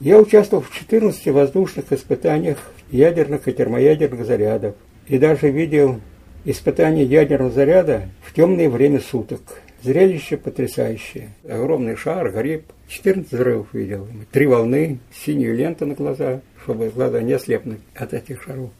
Я участвовал в 14 воздушных испытаниях ядерных и термоядерных зарядов и даже видел испытание ядерного заряда в темное время суток. Зрелище потрясающее. Огромный шар, гриб. 14 взрывов видел. Три волны, синюю ленту на глаза, чтобы глаза не ослепнуть от этих шаров.